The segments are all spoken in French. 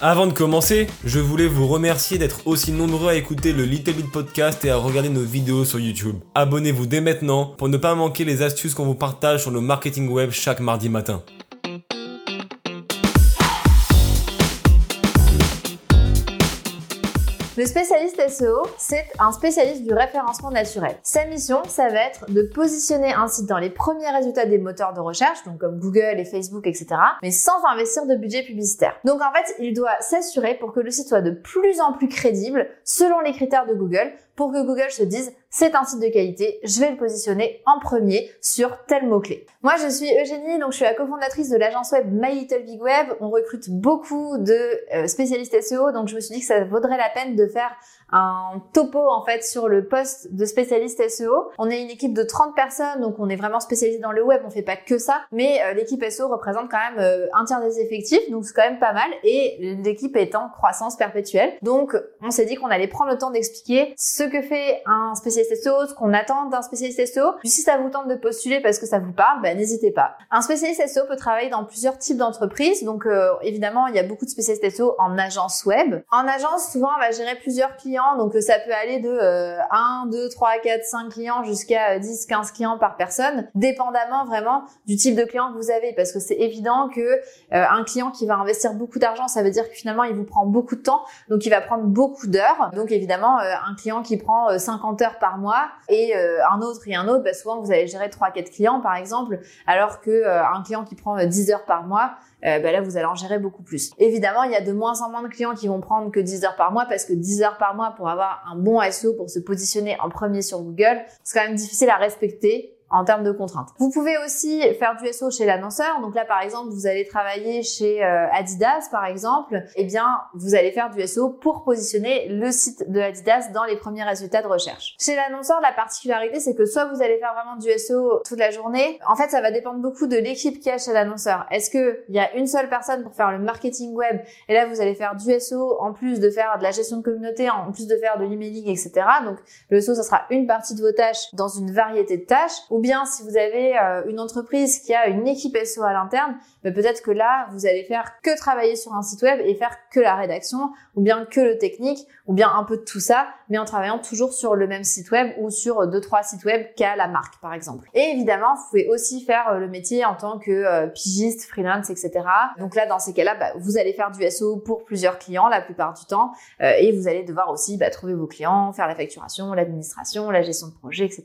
Avant de commencer, je voulais vous remercier d'être aussi nombreux à écouter le Little Bit Podcast et à regarder nos vidéos sur YouTube. Abonnez-vous dès maintenant pour ne pas manquer les astuces qu'on vous partage sur le marketing web chaque mardi matin. Le spécialiste SEO, c'est un spécialiste du référencement naturel. Sa mission, ça va être de positionner un site dans les premiers résultats des moteurs de recherche, donc comme Google et Facebook, etc., mais sans investir de budget publicitaire. Donc en fait, il doit s'assurer pour que le site soit de plus en plus crédible selon les critères de Google, pour que Google se dise c'est un site de qualité, je vais le positionner en premier sur tel mot-clé. Moi, je suis Eugénie, donc je suis la cofondatrice de l'agence web My Little Big Web. On recrute beaucoup de euh, spécialistes SEO, donc je me suis dit que ça vaudrait la peine de faire un topo en fait sur le poste de spécialiste SEO. On est une équipe de 30 personnes, donc on est vraiment spécialisé dans le web, on fait pas que ça, mais euh, l'équipe SEO représente quand même euh, un tiers des effectifs, donc c'est quand même pas mal, et l'équipe est en croissance perpétuelle. Donc on s'est dit qu'on allait prendre le temps d'expliquer ce que fait un spécialiste SEO, ce qu'on attend d'un spécialiste SEO. Puis si ça vous tente de postuler parce que ça vous parle, ben, n'hésitez pas. Un spécialiste SEO peut travailler dans plusieurs types d'entreprises, donc euh, évidemment il y a beaucoup de spécialistes SEO en agence web. En agence, souvent on va gérer plusieurs clients donc euh, ça peut aller de 1, 2, 3, 4, 5 clients jusqu'à 10, euh, 15 clients par personne, dépendamment vraiment du type de client que vous avez, parce que c'est évident que un client qui va investir beaucoup d'argent, ça veut dire que finalement il vous prend beaucoup de temps, donc il va prendre beaucoup d'heures. Donc évidemment, un client qui prend 50 heures par mois et un autre et un autre, bah, souvent vous allez gérer 3-4 clients par exemple, alors que un client qui prend 10 heures par mois, bah, là vous allez en gérer beaucoup plus. Évidemment, il y a de moins en moins de clients qui vont prendre que 10 heures par mois parce que 10 heures par mois pour avoir un bon SEO, pour se positionner en premier sur Google, c'est quand même difficile à respecter en termes de contraintes. Vous pouvez aussi faire du SEO chez l'annonceur. Donc là, par exemple, vous allez travailler chez euh, Adidas, par exemple. Eh bien, vous allez faire du SEO pour positionner le site de Adidas dans les premiers résultats de recherche. Chez l'annonceur, la particularité, c'est que soit vous allez faire vraiment du SEO toute la journée. En fait, ça va dépendre beaucoup de l'équipe qui a chez l'annonceur. Est-ce que il y a une seule personne pour faire le marketing web et là, vous allez faire du SEO en plus de faire de la gestion de communauté, en plus de faire de l'emailing, etc. Donc, le SEO, ça sera une partie de vos tâches dans une variété de tâches. Bien si vous avez euh, une entreprise qui a une équipe SEO à l'interne, ben, peut-être que là, vous allez faire que travailler sur un site web et faire que la rédaction, ou bien que le technique, ou bien un peu de tout ça, mais en travaillant toujours sur le même site web ou sur deux, trois sites web qu'a la marque, par exemple. Et évidemment, vous pouvez aussi faire euh, le métier en tant que euh, pigiste, freelance, etc. Donc là, dans ces cas-là, bah, vous allez faire du SEO pour plusieurs clients la plupart du temps, et vous allez devoir aussi bah, trouver vos clients, faire la facturation, l'administration, la gestion de projet, etc.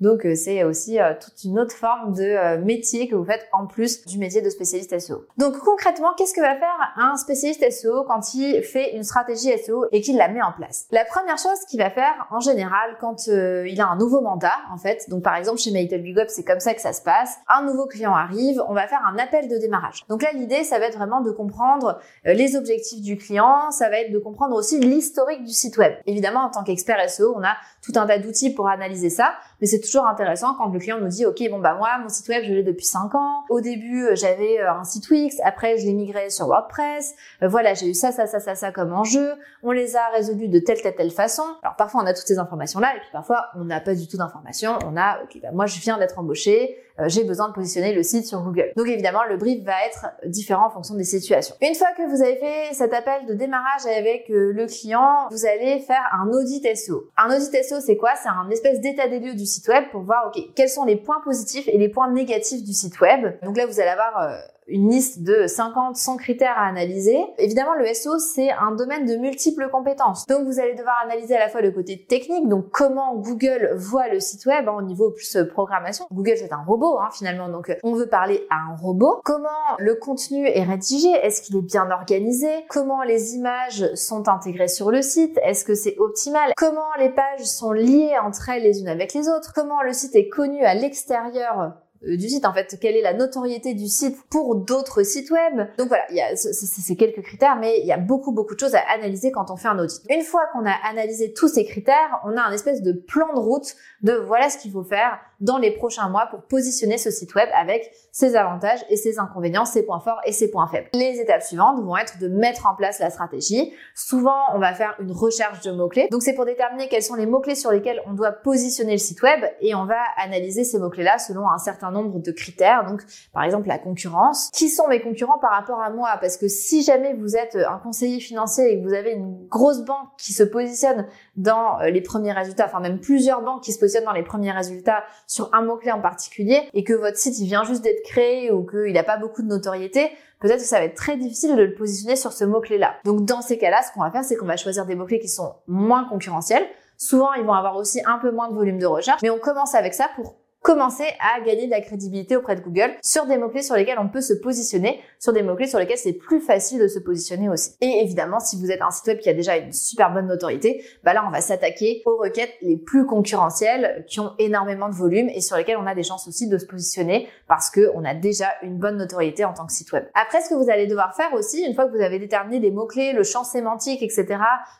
Donc c'est aussi toute une autre forme de euh, métier que vous faites en plus du métier de spécialiste SEO. Donc concrètement, qu'est-ce que va faire un spécialiste SEO quand il fait une stratégie SEO et qu'il la met en place? La première chose qu'il va faire en général quand euh, il a un nouveau mandat, en fait, donc par exemple chez Maïtel Big c'est comme ça que ça se passe, un nouveau client arrive, on va faire un appel de démarrage. Donc là, l'idée, ça va être vraiment de comprendre euh, les objectifs du client, ça va être de comprendre aussi l'historique du site web. Évidemment, en tant qu'expert SEO, on a tout un tas d'outils pour analyser ça, mais c'est toujours intéressant quand le client nous dit, OK, bon, bah, moi, mon site web, je l'ai depuis 5 ans. Au début, euh, j'avais euh, un site Wix. Après, je l'ai migré sur WordPress. Euh, voilà, j'ai eu ça, ça, ça, ça, ça comme enjeu. On les a résolus de telle, telle, telle façon. Alors, parfois, on a toutes ces informations-là, et puis parfois, on n'a pas du tout d'informations. On a, OK, bah, moi, je viens d'être embauché. J'ai besoin de positionner le site sur Google. Donc, évidemment, le brief va être différent en fonction des situations. Une fois que vous avez fait cet appel de démarrage avec le client, vous allez faire un audit SEO. Un audit SEO, c'est quoi? C'est un espèce d'état des lieux du site web pour voir, OK, quels sont les points positifs et les points négatifs du site web. Donc là, vous allez avoir euh, une liste de 50, 100 critères à analyser. Évidemment, le SEO, c'est un domaine de multiples compétences. Donc, vous allez devoir analyser à la fois le côté technique, donc comment Google voit le site web hein, au niveau plus euh, programmation. Google, c'est un robot, hein, finalement, donc on veut parler à un robot. Comment le contenu est rédigé? Est-ce qu'il est bien organisé? Comment les images sont intégrées sur le site? Est-ce que c'est optimal? Comment les pages sont liées entre elles les unes avec les autres? Comment le site est connu à l'extérieur euh, du site en fait quelle est la notoriété du site pour d'autres sites web donc voilà il y a c'est quelques critères mais il y a beaucoup beaucoup de choses à analyser quand on fait un audit une fois qu'on a analysé tous ces critères on a un espèce de plan de route de voilà ce qu'il faut faire dans les prochains mois pour positionner ce site web avec ses avantages et ses inconvénients, ses points forts et ses points faibles. Les étapes suivantes vont être de mettre en place la stratégie. Souvent, on va faire une recherche de mots-clés. Donc, c'est pour déterminer quels sont les mots-clés sur lesquels on doit positionner le site web et on va analyser ces mots-clés-là selon un certain nombre de critères. Donc, par exemple, la concurrence. Qui sont mes concurrents par rapport à moi? Parce que si jamais vous êtes un conseiller financier et que vous avez une grosse banque qui se positionne dans les premiers résultats, enfin même plusieurs banques qui se positionnent dans les premiers résultats sur un mot-clé en particulier et que votre site vient juste d'être créé ou qu'il n'a pas beaucoup de notoriété, peut-être que ça va être très difficile de le positionner sur ce mot-clé-là. Donc dans ces cas-là, ce qu'on va faire, c'est qu'on va choisir des mots-clés qui sont moins concurrentiels. Souvent, ils vont avoir aussi un peu moins de volume de recherche, mais on commence avec ça pour commencer à gagner de la crédibilité auprès de Google sur des mots-clés sur lesquels on peut se positionner, sur des mots-clés sur lesquels c'est plus facile de se positionner aussi. Et évidemment, si vous êtes un site web qui a déjà une super bonne notoriété, bah là, on va s'attaquer aux requêtes les plus concurrentielles qui ont énormément de volume et sur lesquelles on a des chances aussi de se positionner parce que on a déjà une bonne notoriété en tant que site web. Après, ce que vous allez devoir faire aussi, une fois que vous avez déterminé les mots-clés, le champ sémantique, etc.,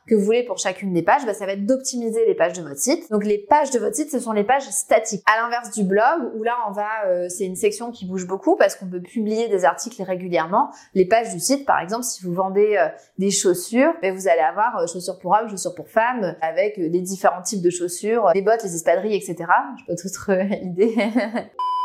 que vous voulez pour chacune des pages, bah, ça va être d'optimiser les pages de votre site. Donc, les pages de votre site, ce sont les pages statiques. À l'inverse du blog où là on va, euh, c'est une section qui bouge beaucoup parce qu'on peut publier des articles régulièrement. Les pages du site, par exemple, si vous vendez euh, des chaussures, ben, vous allez avoir euh, chaussures pour hommes, chaussures pour femmes, avec des différents types de chaussures, les bottes, les espadrilles, etc. Je peux d'autres idées.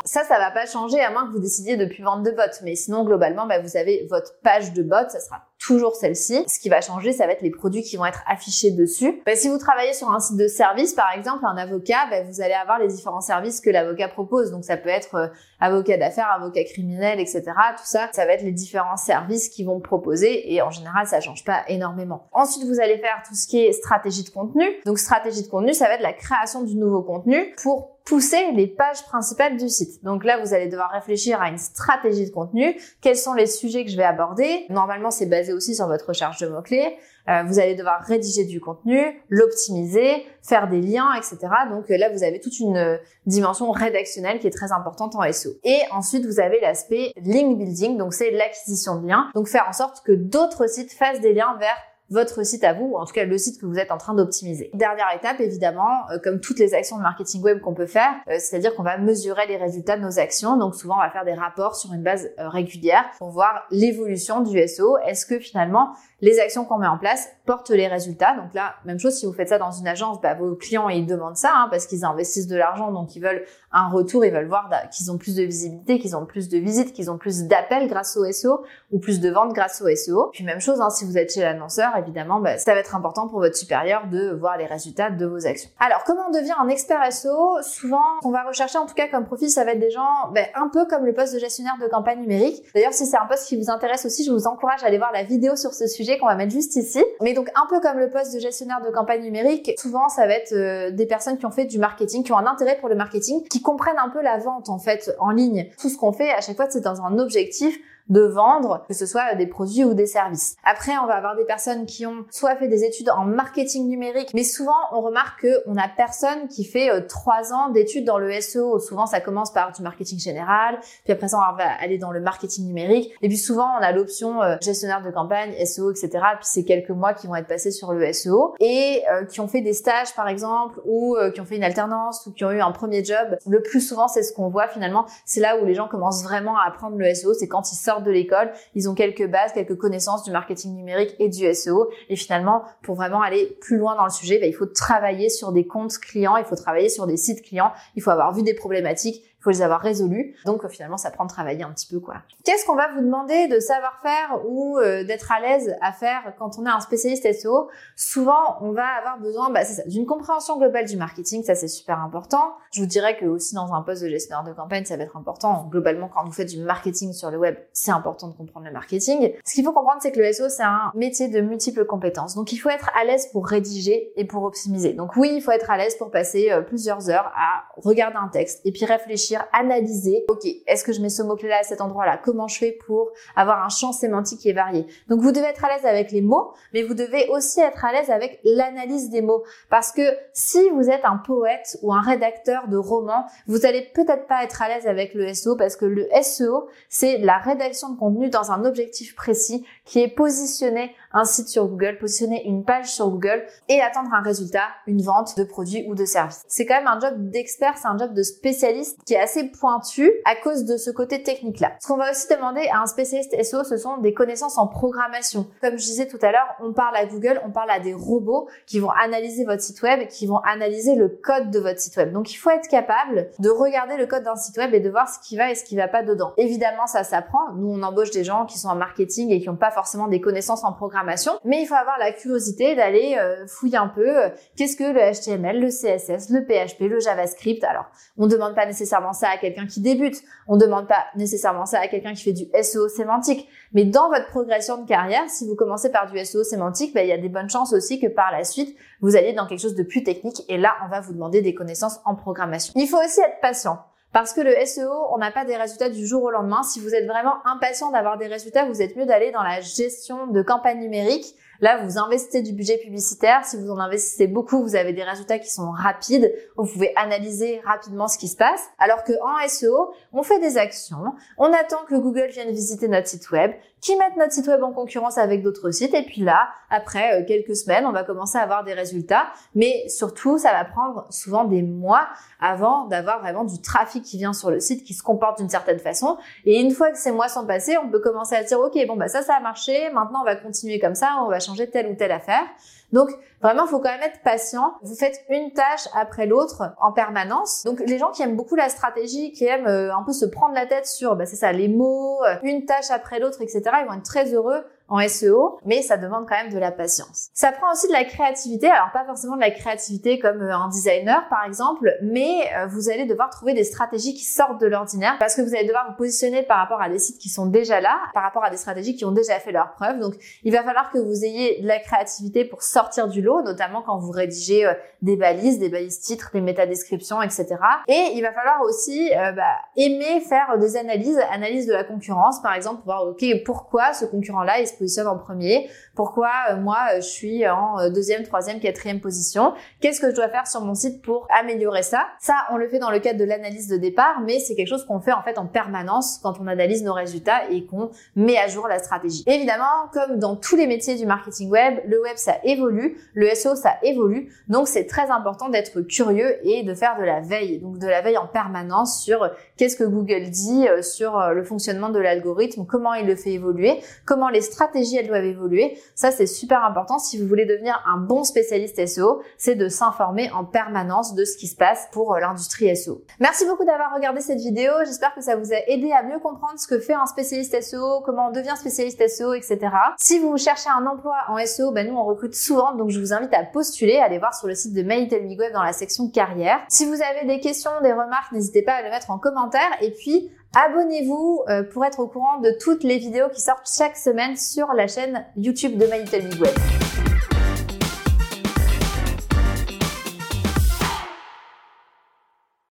Ça, ça va pas changer à moins que vous décidiez de plus vendre de bottes. Mais sinon, globalement, bah, vous avez votre page de bottes, ça sera toujours celle-ci. Ce qui va changer, ça va être les produits qui vont être affichés dessus. Bah, si vous travaillez sur un site de service, par exemple, un avocat, bah, vous allez avoir les différents services que l'avocat propose. Donc ça peut être euh, avocat d'affaires, avocat criminel, etc. Tout ça, ça va être les différents services qu'ils vont proposer et en général, ça change pas énormément. Ensuite, vous allez faire tout ce qui est stratégie de contenu. Donc stratégie de contenu, ça va être la création du nouveau contenu pour pousser les pages principales du site. Donc là, vous allez devoir réfléchir à une stratégie de contenu. Quels sont les sujets que je vais aborder? Normalement, c'est basé aussi sur votre recherche de mots-clés. Euh, vous allez devoir rédiger du contenu, l'optimiser, faire des liens, etc. Donc euh, là, vous avez toute une euh, dimension rédactionnelle qui est très importante en SEO. Et ensuite, vous avez l'aspect link building, donc c'est l'acquisition de liens. Donc faire en sorte que d'autres sites fassent des liens vers votre site à vous, ou en tout cas le site que vous êtes en train d'optimiser. Dernière étape, évidemment, euh, comme toutes les actions de marketing web qu'on peut faire, euh, c'est-à-dire qu'on va mesurer les résultats de nos actions. Donc souvent, on va faire des rapports sur une base euh, régulière pour voir l'évolution du SEO. Est-ce que finalement, les actions qu'on met en place portent les résultats? Donc là, même chose, si vous faites ça dans une agence, bah, vos clients, ils demandent ça hein, parce qu'ils investissent de l'argent, donc ils veulent un retour, ils veulent voir bah, qu'ils ont plus de visibilité, qu'ils ont plus de visites, qu'ils ont plus d'appels grâce au SEO ou plus de ventes grâce au SEO. Puis même chose, hein, si vous êtes chez l'annonceur, évidemment, bah, ça va être important pour votre supérieur de voir les résultats de vos actions. Alors, comment on devient un expert SEO Souvent, on va rechercher en tout cas comme profil, ça va être des gens bah, un peu comme le poste de gestionnaire de campagne numérique. D'ailleurs, si c'est un poste qui vous intéresse aussi, je vous encourage à aller voir la vidéo sur ce sujet qu'on va mettre juste ici. Mais donc un peu comme le poste de gestionnaire de campagne numérique, souvent ça va être euh, des personnes qui ont fait du marketing, qui ont un intérêt pour le marketing, qui comprennent un peu la vente en fait en ligne. Tout ce qu'on fait à chaque fois c'est dans un objectif de vendre, que ce soit des produits ou des services. Après, on va avoir des personnes qui ont soit fait des études en marketing numérique, mais souvent on remarque qu'on a personne qui fait euh, trois ans d'études dans le SEO. Souvent, ça commence par du marketing général, puis après ça, on va aller dans le marketing numérique, et puis souvent on a l'option euh, gestionnaire de campagne, SEO, etc. Puis c'est quelques mois qui vont être passés sur le SEO et euh, qui ont fait des stages par exemple, ou qui ont fait une alternance, ou qui ont eu un premier job. Le plus souvent, c'est ce qu'on voit finalement. C'est là où les gens commencent vraiment à apprendre le SEO, c'est quand ils sortent de l'école, ils ont quelques bases, quelques connaissances du marketing numérique et du SEO. Et finalement, pour vraiment aller plus loin dans le sujet, bah, il faut travailler sur des comptes clients, il faut travailler sur des sites clients, il faut avoir vu des problématiques, faut les avoir résolus. Donc finalement, ça prend de travailler un petit peu quoi. Qu'est-ce qu'on va vous demander de savoir faire ou euh, d'être à l'aise à faire quand on est un spécialiste SEO Souvent, on va avoir besoin bah, d'une compréhension globale du marketing, ça c'est super important. Je vous dirais que aussi dans un poste de gestionnaire de campagne, ça va être important. Globalement, quand vous faites du marketing sur le web, c'est important de comprendre le marketing. Ce qu'il faut comprendre, c'est que le SEO, c'est un métier de multiples compétences. Donc il faut être à l'aise pour rédiger et pour optimiser. Donc oui, il faut être à l'aise pour passer euh, plusieurs heures à regarder un texte et puis réfléchir analyser. Ok, est-ce que je mets ce mot-clé-là à cet endroit-là? Comment je fais pour avoir un champ sémantique qui est varié? Donc vous devez être à l'aise avec les mots, mais vous devez aussi être à l'aise avec l'analyse des mots. Parce que si vous êtes un poète ou un rédacteur de romans, vous allez peut-être pas être à l'aise avec le SEO parce que le SEO, c'est la rédaction de contenu dans un objectif précis qui est positionner un site sur Google, positionner une page sur Google et attendre un résultat, une vente de produits ou de services. C'est quand même un job d'expert, c'est un job de spécialiste qui est assez pointu à cause de ce côté technique-là. Ce qu'on va aussi demander à un spécialiste SEO, ce sont des connaissances en programmation. Comme je disais tout à l'heure, on parle à Google, on parle à des robots qui vont analyser votre site web, qui vont analyser le code de votre site web. Donc il faut être capable de regarder le code d'un site web et de voir ce qui va et ce qui va pas dedans. Évidemment, ça s'apprend. Nous, on embauche des gens qui sont en marketing et qui n'ont pas forcément des connaissances en programmation, mais il faut avoir la curiosité d'aller euh, fouiller un peu euh, qu'est-ce que le HTML, le CSS, le PHP, le JavaScript. Alors, on demande pas nécessairement ça à quelqu'un qui débute, on demande pas nécessairement ça à quelqu'un qui fait du SEO sémantique, mais dans votre progression de carrière, si vous commencez par du SEO sémantique, ben, il y a des bonnes chances aussi que par la suite, vous alliez dans quelque chose de plus technique et là, on va vous demander des connaissances en programmation. Il faut aussi être patient. Parce que le SEO, on n'a pas des résultats du jour au lendemain. Si vous êtes vraiment impatient d'avoir des résultats, vous êtes mieux d'aller dans la gestion de campagne numérique. Là, vous investissez du budget publicitaire. Si vous en investissez beaucoup, vous avez des résultats qui sont rapides. Vous pouvez analyser rapidement ce qui se passe. Alors que en SEO, on fait des actions. On attend que Google vienne visiter notre site web, qui mette notre site web en concurrence avec d'autres sites. Et puis là, après euh, quelques semaines, on va commencer à avoir des résultats. Mais surtout, ça va prendre souvent des mois avant d'avoir vraiment du trafic qui vient sur le site, qui se comporte d'une certaine façon. Et une fois que ces mois sont passés, on peut commencer à dire, OK, bon, bah ça, ça a marché. Maintenant, on va continuer comme ça. On va changer telle ou telle affaire. Donc vraiment, faut quand même être patient. Vous faites une tâche après l'autre en permanence. Donc les gens qui aiment beaucoup la stratégie, qui aiment euh, un peu se prendre la tête sur, bah, c'est ça, les mots, euh, une tâche après l'autre, etc. Ils vont être très heureux en SEO, mais ça demande quand même de la patience. Ça prend aussi de la créativité, alors pas forcément de la créativité comme euh, un designer par exemple, mais euh, vous allez devoir trouver des stratégies qui sortent de l'ordinaire parce que vous allez devoir vous positionner par rapport à des sites qui sont déjà là, par rapport à des stratégies qui ont déjà fait leurs preuves. Donc il va falloir que vous ayez de la créativité pour sortir du lot, notamment quand vous rédigez euh, des balises, des balises titres, des métadescriptions, etc. Et il va falloir aussi bah, aimer faire des analyses, analyses de la concurrence par exemple, pour voir ok pourquoi ce concurrent-là est en premier. Pourquoi euh, moi euh, je suis en euh, deuxième, troisième, quatrième position? Qu'est-ce que je dois faire sur mon site pour améliorer ça? Ça, on le fait dans le cadre de l'analyse de départ, mais c'est quelque chose qu'on fait en fait en permanence quand on analyse nos résultats et qu'on met à jour la stratégie. Évidemment, comme dans tous les métiers du marketing web, le web ça évolue, le SEO ça évolue, donc c'est très important d'être curieux et de faire de la veille, donc de la veille en permanence sur qu'est-ce que Google dit sur le fonctionnement de l'algorithme, comment il le fait évoluer, comment les stratégies elles doivent évoluer. Ça, c'est super important si vous voulez devenir un bon spécialiste SEO, c'est de s'informer en permanence de ce qui se passe pour euh, l'industrie SEO. Merci beaucoup d'avoir regardé cette vidéo. J'espère que ça vous a aidé à mieux comprendre ce que fait un spécialiste SEO, comment on devient spécialiste SEO, etc. Si vous cherchez un emploi en SEO, ben nous, on recrute souvent, donc je vous invite à postuler, à aller voir sur le site de My dans la section carrière. Si vous avez des questions, des remarques, n'hésitez pas à le mettre en commentaire. Et puis, Abonnez-vous euh, pour être au courant de toutes les vidéos qui sortent chaque semaine sur la chaîne YouTube de My Little Big.